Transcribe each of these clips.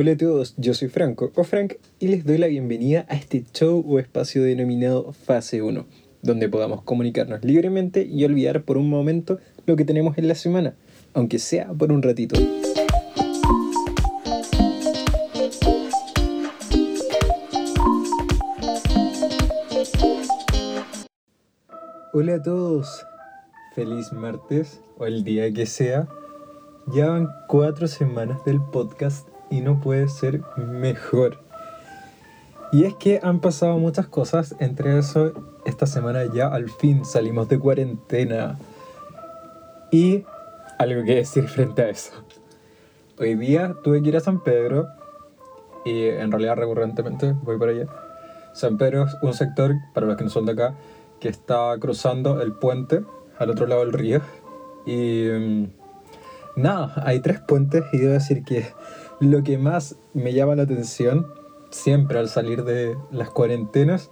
Hola a todos, yo soy Franco o Frank y les doy la bienvenida a este show o espacio denominado Fase 1, donde podamos comunicarnos libremente y olvidar por un momento lo que tenemos en la semana, aunque sea por un ratito. Hola a todos, feliz martes o el día que sea. Ya van cuatro semanas del podcast y no puede ser mejor. Y es que han pasado muchas cosas, entre eso esta semana ya al fin salimos de cuarentena. Y algo que decir frente a eso. Hoy día tuve que ir a San Pedro y en realidad recurrentemente voy para allá. San Pedro es un sector, para los que no son de acá, que está cruzando el puente al otro lado del río. Y mm, nada, hay tres puentes y debo decir que lo que más me llama la atención siempre al salir de las cuarentenas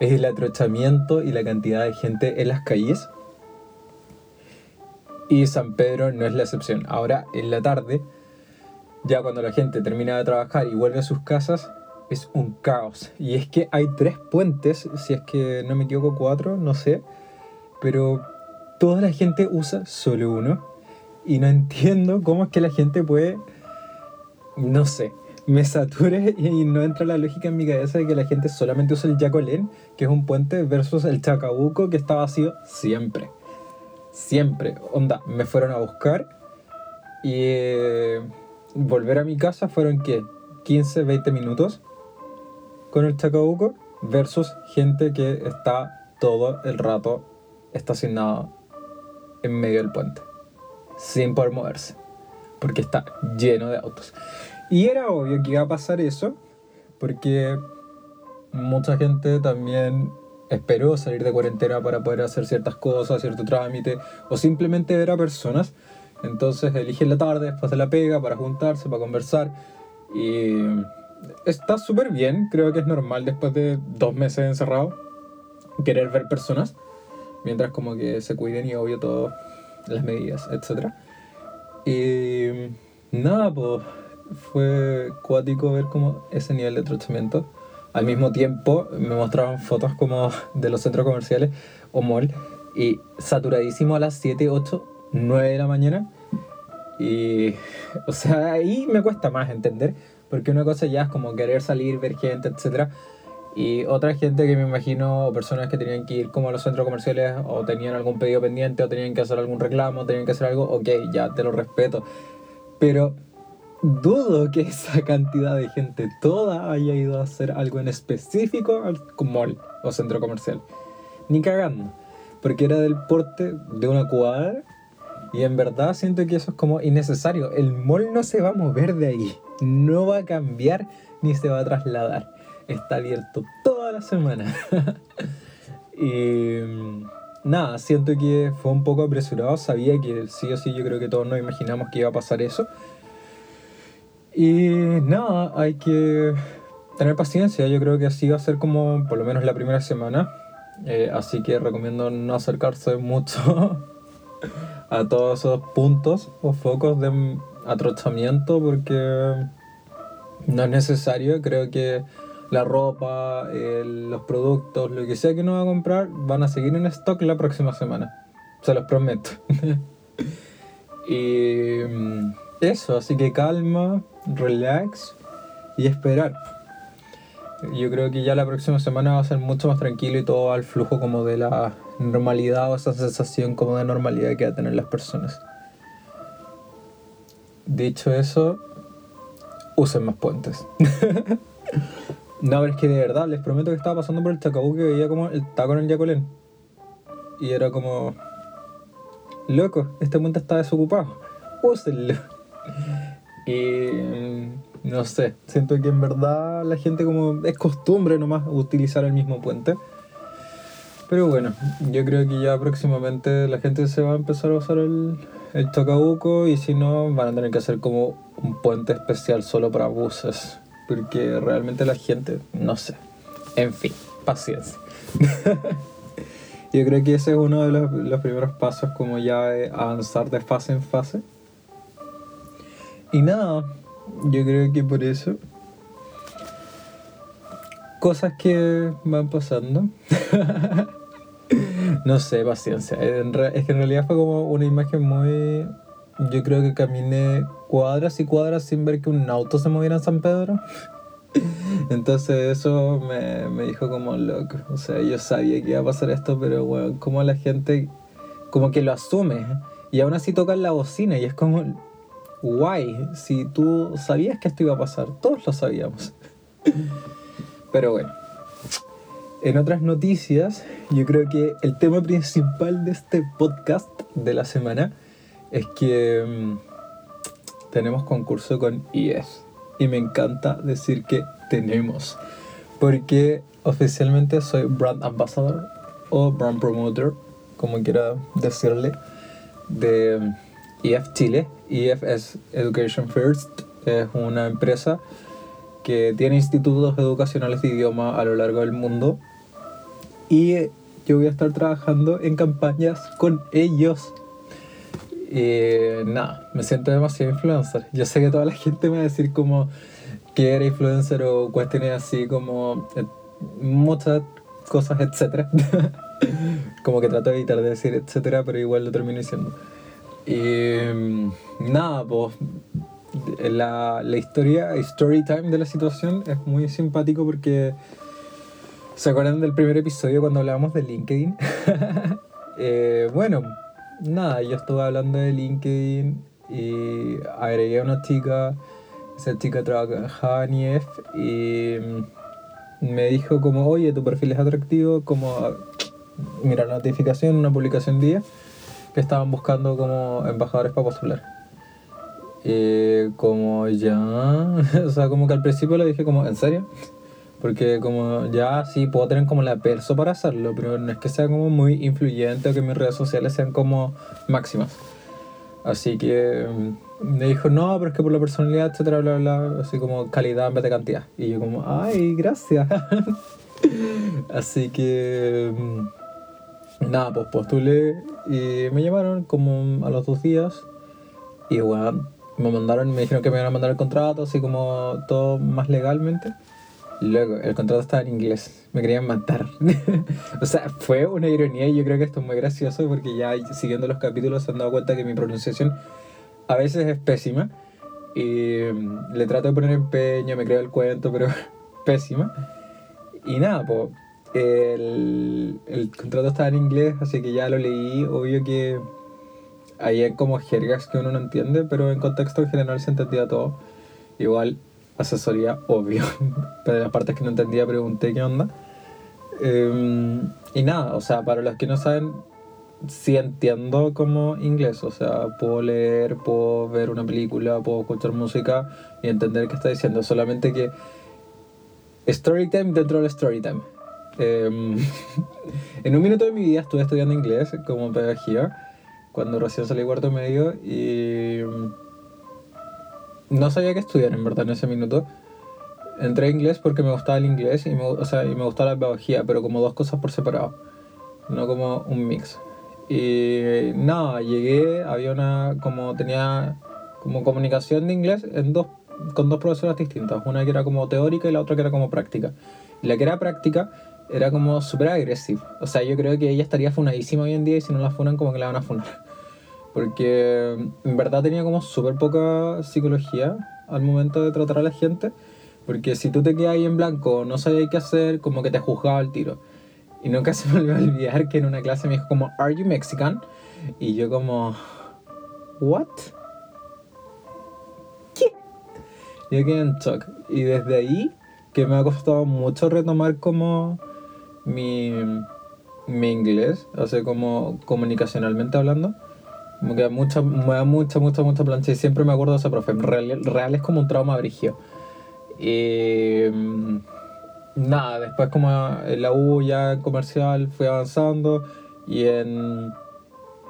es el atrochamiento y la cantidad de gente en las calles. Y San Pedro no es la excepción. Ahora en la tarde, ya cuando la gente termina de trabajar y vuelve a sus casas, es un caos. Y es que hay tres puentes, si es que no me equivoco, cuatro, no sé. Pero toda la gente usa solo uno. Y no entiendo cómo es que la gente puede, no sé, me sature y no entra la lógica en mi cabeza de que la gente solamente usa el Yacolén, que es un puente, versus el Chacabuco, que está vacío siempre. Siempre. Onda, me fueron a buscar y eh, volver a mi casa fueron, ¿qué? 15, 20 minutos con el Chacabuco versus gente que está todo el rato estacionado en medio del puente, sin poder moverse, porque está lleno de autos. Y era obvio que iba a pasar eso, porque mucha gente también esperó salir de cuarentena para poder hacer ciertas cosas, cierto trámite, o simplemente ver a personas. Entonces eligen la tarde después de la pega para juntarse, para conversar. Y está súper bien, creo que es normal después de dos meses encerrado querer ver personas, mientras como que se cuiden y obvio todas las medidas, etc. Y nada, pues fue cuático ver como ese nivel de tratamiento. Al mismo tiempo me mostraban fotos como de los centros comerciales o mall y saturadísimo a las 7, 8, 9 de la mañana. Y, o sea, ahí me cuesta más entender porque una cosa ya es como querer salir, ver gente, etc. Y otra gente que me imagino, personas que tenían que ir como a los centros comerciales o tenían algún pedido pendiente o tenían que hacer algún reclamo, tenían que hacer algo, ok, ya te lo respeto. Pero dudo que esa cantidad de gente toda haya ido a hacer algo en específico al mall o centro comercial. Ni cagando. Porque era del porte de una cuadra y en verdad siento que eso es como innecesario. El mall no se va a mover de ahí. No va a cambiar ni se va a trasladar. Está abierto toda la semana. y mm, nada, siento que fue un poco apresurado. Sabía que sí o sí yo creo que todos nos imaginamos que iba a pasar eso. Y nada, hay que tener paciencia. Yo creo que así va a ser como por lo menos la primera semana. Eh, así que recomiendo no acercarse mucho a todos esos puntos o focos de atrochamiento porque no es necesario. Creo que la ropa, los productos, lo que sea que uno va a comprar, van a seguir en stock la próxima semana. Se los prometo. y mm, eso, así que calma, relax y esperar. Yo creo que ya la próxima semana va a ser mucho más tranquilo y todo al flujo como de la normalidad o esa sensación como de normalidad que va a tener las personas. Dicho eso, usen más puentes. no, pero es que de verdad, les prometo que estaba pasando por el Chacabuco y veía como el taco en el Yacolén. Y era como, loco, este puente está desocupado, úsenlo. Y no sé, siento que en verdad la gente como es costumbre nomás utilizar el mismo puente. Pero bueno, yo creo que ya próximamente la gente se va a empezar a usar el, el Chacabuco y si no van a tener que hacer como un puente especial solo para buses. Porque realmente la gente, no sé. En fin, paciencia. yo creo que ese es uno de los, los primeros pasos como ya avanzar de fase en fase. Y nada, yo creo que por eso. Cosas que van pasando. no sé, paciencia. Es que en realidad fue como una imagen muy... Yo creo que caminé cuadras y cuadras sin ver que un auto se moviera en San Pedro. Entonces eso me, me, dijo como loco. O sea, yo sabía que iba a pasar esto, pero bueno, como la gente como que lo asume. Y aún así tocan la bocina y es como, guay, si tú sabías que esto iba a pasar, todos lo sabíamos. Pero bueno. En otras noticias, yo creo que el tema principal de este podcast de la semana es que mm, tenemos concurso con IES. Y me encanta decir que tenemos. Porque oficialmente soy brand ambassador o brand promoter, como quiera decirle, de IEF Chile. IEF es Education First, es una empresa que tiene institutos educacionales de idioma a lo largo del mundo y yo voy a estar trabajando en campañas con ellos. Y nada, me siento demasiado influencer. Yo sé que toda la gente me va a decir como que era influencer o cuestiones así como eh, muchas cosas, etcétera. como que trato de evitar de decir etcétera, pero igual lo termino diciendo. Y nada, pues la, la historia, story time de la situación es muy simpático porque ¿Se acuerdan del primer episodio cuando hablábamos de LinkedIn? Eh, bueno, nada, yo estuve hablando de LinkedIn y agregué a una chica, esa chica trabajaba en IF y me dijo como, oye, tu perfil es atractivo, como, mira la notificación, una publicación día que estaban buscando como embajadores para postular. Y como ya, o sea, como que al principio le dije como, ¿en serio? Porque como ya sí puedo tener como la perso para hacerlo, pero no es que sea como muy influyente o que mis redes sociales sean como máximas. Así que mm, me dijo, no, pero es que por la personalidad, etcétera, bla, bla, así como calidad en vez de cantidad. Y yo como, ay, gracias. así que, mm, nada, pues postulé y me llamaron como a los dos días. Y bueno, me mandaron, me dijeron que me iban a mandar el contrato, así como todo más legalmente. Luego, el contrato estaba en inglés. Me querían matar. o sea, fue una ironía y yo creo que esto es muy gracioso porque ya siguiendo los capítulos se han dado cuenta que mi pronunciación a veces es pésima. Y mm, le trato de poner empeño, me creo el cuento, pero pésima. Y nada, pues el, el contrato estaba en inglés, así que ya lo leí. Obvio que hay como jergas que uno no entiende, pero en contexto en general se entendía todo. Igual asesoría, obvio. Pero las partes que no entendía pregunté qué onda. Em, y nada, o sea, para los que no saben, sí entiendo como inglés. O sea, puedo leer, puedo ver una película, puedo escuchar música y entender qué está diciendo. Solamente que storytime dentro del storytime. Eh, en un minuto de mi vida estuve estudiando inglés como pedagogía cuando recién salí cuarto medio y no sabía qué estudiar en verdad en ese minuto. Entré a inglés porque me gustaba el inglés y me, o sea, y me gustaba la pedagogía, pero como dos cosas por separado, no como un mix. Y nada, llegué, había una, como tenía como comunicación de inglés en dos, con dos profesoras distintas, una que era como teórica y la otra que era como práctica. Y la que era práctica era como súper agresiva. O sea, yo creo que ella estaría funadísima hoy en día y si no la funan como que la van a funar. Porque en verdad tenía como súper poca psicología al momento de tratar a la gente. Porque si tú te quedas ahí en blanco, no sabías qué hacer, como que te juzgaba el tiro. Y nunca se me olvidó olvidar que en una clase me dijo como, ¿Are you Mexican? Y yo como, ¿What? ¿Qué? Yo quedé en shock. Y desde ahí, que me ha costado mucho retomar como mi, mi inglés, o sea, como comunicacionalmente hablando da mucha, me da mucha, mucha, mucha plancha y siempre me acuerdo de ese profe. Real, es como un trauma brigio. Y mm, nada, después como en la U ya comercial fui avanzando y en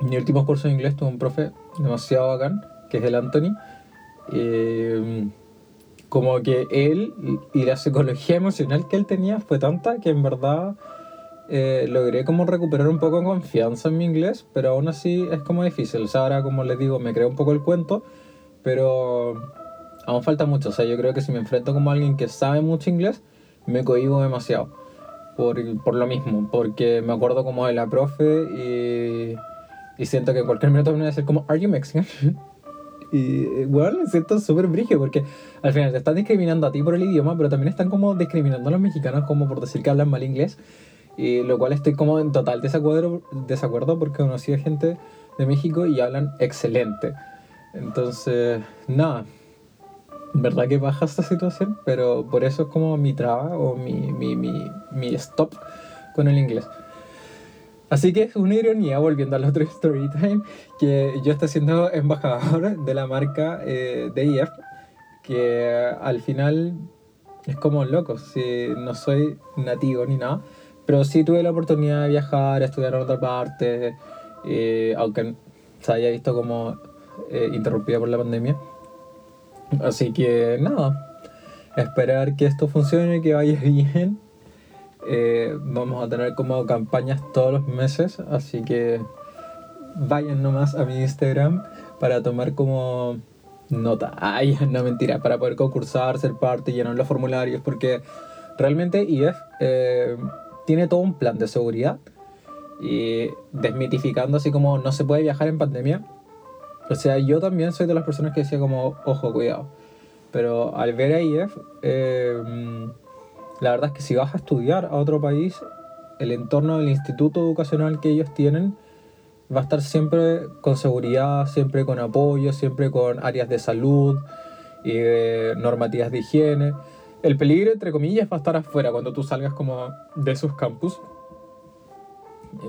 mi último curso de inglés tuve un profe demasiado bacán, que es el Anthony. Mm, como que él y la psicología emocional que él tenía fue tanta que en verdad eh, logré como recuperar un poco de confianza en mi inglés, pero aún así es como difícil. O sea, ahora como les digo, me creo un poco el cuento, pero aún falta mucho. O sea, yo creo que si me enfrento como alguien que sabe mucho inglés, me cohibo demasiado. Por, por lo mismo, porque me acuerdo como de la profe y, y siento que en cualquier minuto me voy a decir como, ¿Are you Mexican? Y bueno, me siento súper brígido porque al final te están discriminando a ti por el idioma, pero también están como discriminando a los mexicanos como por decir que hablan mal inglés. Y lo cual estoy como en total desacuerdo, desacuerdo porque conocí a gente de México y hablan excelente. Entonces, nada, verdad que baja esta situación, pero por eso es como mi traba o mi, mi, mi, mi stop con el inglés. Así que es una ironía, volviendo al otro story time, que yo estoy siendo embajador de la marca eh, DIF, que al final es como loco, si no soy nativo ni nada, pero sí tuve la oportunidad de viajar, estudiar en otra parte, eh, aunque se haya visto como eh, interrumpida por la pandemia. Así que nada, esperar que esto funcione, que vaya bien eh, vamos a tener como campañas todos los meses, así que vayan nomás a mi Instagram para tomar como nota. Ay, no mentira, para poder concursar, ser parte, llenar los formularios, porque realmente IF eh, tiene todo un plan de seguridad y desmitificando así como no se puede viajar en pandemia. O sea, yo también soy de las personas que decía como, ojo, cuidado. Pero al ver a IF, eh, la verdad es que si vas a estudiar a otro país, el entorno del instituto educacional que ellos tienen va a estar siempre con seguridad, siempre con apoyo, siempre con áreas de salud y normativas de higiene. El peligro, entre comillas, va a estar afuera cuando tú salgas como de esos campus.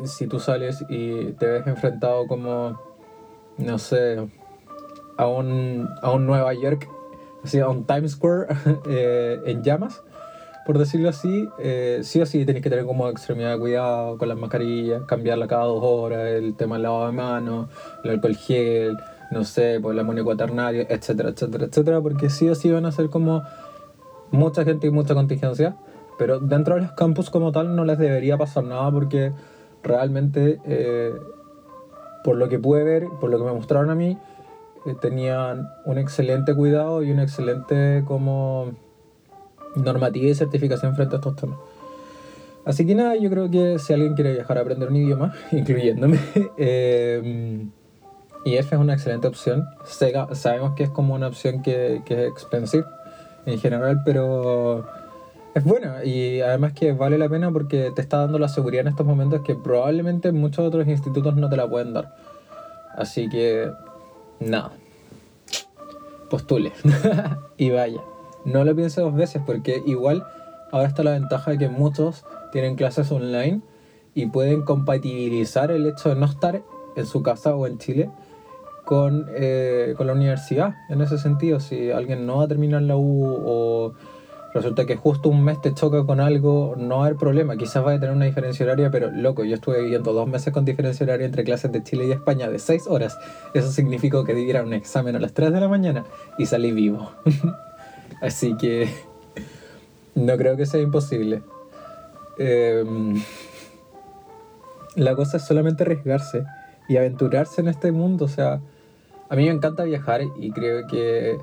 Si tú sales y te ves enfrentado como, no sé, a un, a un Nueva York, así, a un Times Square eh, en llamas, por decirlo así, eh, sí o sí tenéis que tener como extremidad de cuidado con las mascarillas, cambiarla cada dos horas, el tema del lavado de manos, el alcohol gel, no sé, pues el amonio cuaternario, etcétera, etcétera, etcétera, porque sí o sí van a ser como mucha gente y mucha contingencia, pero dentro de los campus como tal no les debería pasar nada porque realmente, eh, por lo que pude ver, por lo que me mostraron a mí, eh, tenían un excelente cuidado y un excelente como normativa y certificación frente a estos temas. Así que nada, yo creo que si alguien quiere viajar a aprender un idioma, incluyéndome, eh, IF es una excelente opción. sabemos que es como una opción que, que es expensive en general, pero es buena y además que vale la pena porque te está dando la seguridad en estos momentos que probablemente muchos otros institutos no te la pueden dar. Así que, nada, postule. Y vaya. No lo piense dos veces porque igual ahora está la ventaja de que muchos tienen clases online y pueden compatibilizar el hecho de no estar en su casa o en Chile con, eh, con la universidad. En ese sentido, si alguien no va a terminar la U o resulta que justo un mes te choca con algo, no va a haber problema. Quizás va a tener una diferencia horaria, pero loco, yo estuve viviendo dos meses con diferencia horaria entre clases de Chile y España de seis horas. Eso significó que diera un examen a las 3 de la mañana y salí vivo. Así que no creo que sea imposible. Em, la cosa es solamente arriesgarse y aventurarse en este mundo. O sea, a mí me encanta viajar y creo que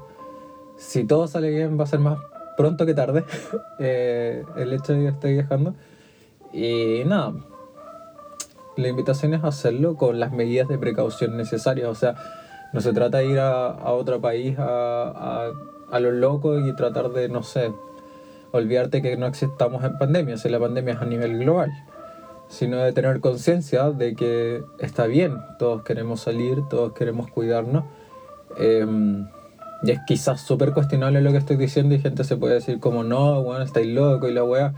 si todo sale bien va a ser más pronto que tarde eh, el hecho de que esté viajando. Y nada, la invitación es hacerlo con las medidas de precaución necesarias. O sea, no se trata de ir a, otro país a a lo loco y tratar de, no sé, olvidarte que no existamos en pandemia, si la pandemia es a nivel global, sino de tener conciencia de que está bien, todos queremos salir, todos queremos cuidarnos. Em, y es quizás súper cuestionable lo que estoy diciendo y gente se puede decir como, no, bueno, estáis loco y la wea.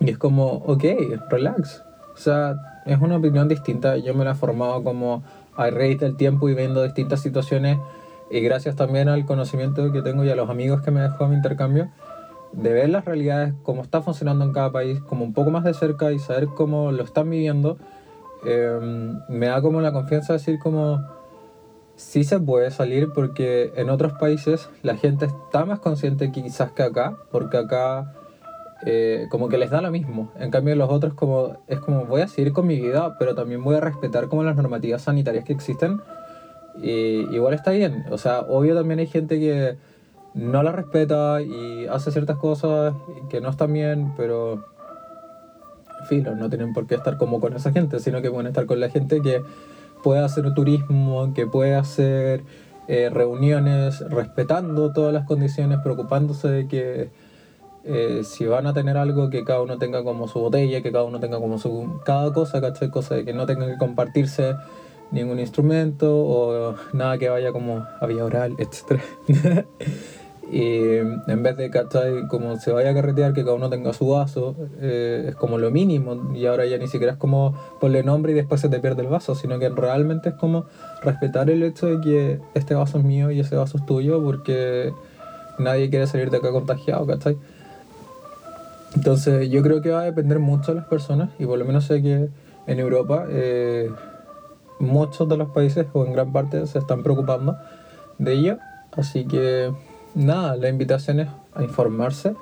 Y es como, ok, relax. O sea, es una opinión distinta. Yo me la he formado como a raíz del tiempo y viendo distintas situaciones y gracias también al conocimiento que tengo y a los amigos que me dejó mi intercambio, de ver las realidades, cómo está funcionando en cada país, como un poco más de cerca y saber cómo lo están viviendo, em, me da como la confianza de decir como sí se puede salir porque en otros países la gente está más consciente quizás que acá, porque acá eh, como que les da lo mismo. En cambio los otros como es como voy a seguir con mi vida, pero también voy a respetar como las normativas sanitarias que existen Y igual está bien. O sea, obvio también hay gente que no la respeta y hace ciertas cosas que no están bien, pero filo, no tienen por qué estar como con esa gente, sino que pueden estar con la gente que puede hacer turismo, que puede hacer eh, reuniones respetando todas las condiciones, preocupándose de que eh, si van a tener algo, que cada uno tenga como su botella, que cada uno tenga como su... cada cosa, ¿cachai? Cosa de que no tengan que compartirse ningún instrumento o nada que vaya como a vía oral, etc. y en vez de, ¿cachai? Como se vaya a carretear, que cada uno tenga su vaso, eh, es como lo mínimo. Y ahora ya ni siquiera es como ponle nombre y después se te pierde el vaso, sino que realmente es como respetar el hecho de que este vaso es mío y ese vaso es tuyo, porque nadie quiere salir de acá contagiado, ¿cachai? Entonces yo creo que va a depender mucho de las personas y por lo menos sé que en Europa eh, muchos de los países o en gran parte se están preocupando de ello. Así que nada, la invitación es a informarse,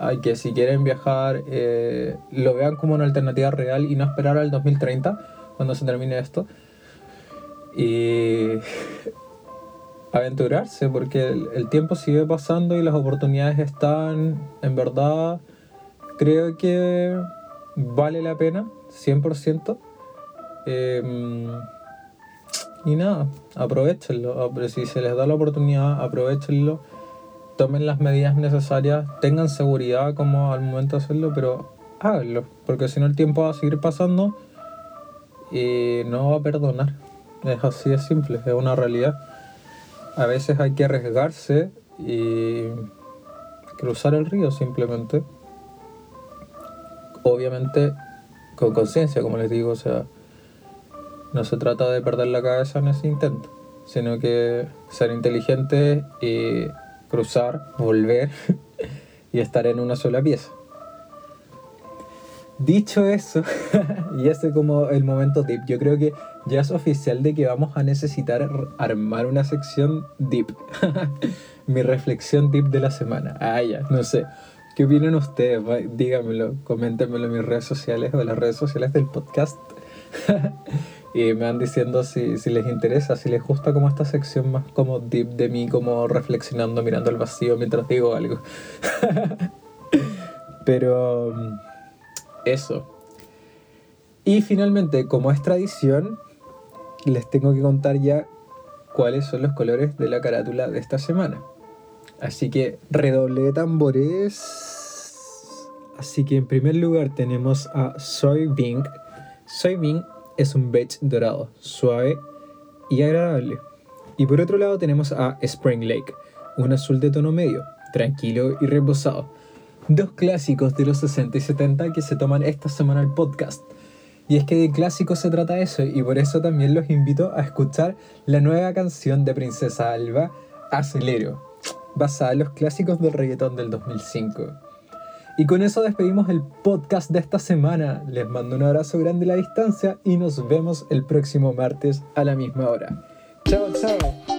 a que si quieren viajar eh, lo vean como una alternativa real y no esperar al 2030 cuando se termine esto. Y aventurarse porque el tiempo sigue pasando y las oportunidades están en verdad creo que vale la pena, 100%. Em, y nada, aprovechenlo. Si se les da la oportunidad, aprovechenlo. Tomen las medidas necesarias, tengan seguridad como al momento de hacerlo, pero háganlo, porque si no el tiempo va a seguir pasando y no va a perdonar. Es así de simple, es una realidad. A veces hay que arriesgarse y cruzar el río simplemente obviamente con conciencia, como les digo, o sea, no se trata de perder la cabeza en ese intento, sino que ser inteligente y cruzar, volver y estar en una sola pieza. Dicho eso, y ese como el momento deep, yo creo que ya es oficial de que vamos a necesitar armar una sección deep. Mi reflexión deep de la semana. Ah, ya, no sé. ¿Qué opinan ustedes? Díganmelo, coméntenmelo en mis redes sociales o en las redes sociales del podcast. y me van diciendo si, si, les interesa, si les gusta como esta sección más como deep de mí, como reflexionando, mirando al vacío mientras digo algo. Pero eso. Y finalmente, como es tradición, les tengo que contar ya cuáles son los colores de la carátula de esta semana. Así que redoble de tambores. Así que en primer lugar tenemos a Soybean. Soybean es un beige dorado, suave y agradable. Y por otro lado tenemos a Spring Lake, un azul de tono medio, tranquilo y reposado. Dos clásicos de los 60 y 70 que se toman esta semana el podcast. Y es que de clásicos se trata eso, y por eso también los invito a escuchar la nueva canción de Princesa Alba, Acelero basada en los clásicos del reggaetón del 2005. Y con eso despedimos el podcast de esta semana. Les mando un abrazo grande a la distancia y nos vemos el próximo martes a la misma hora. Chao, chao.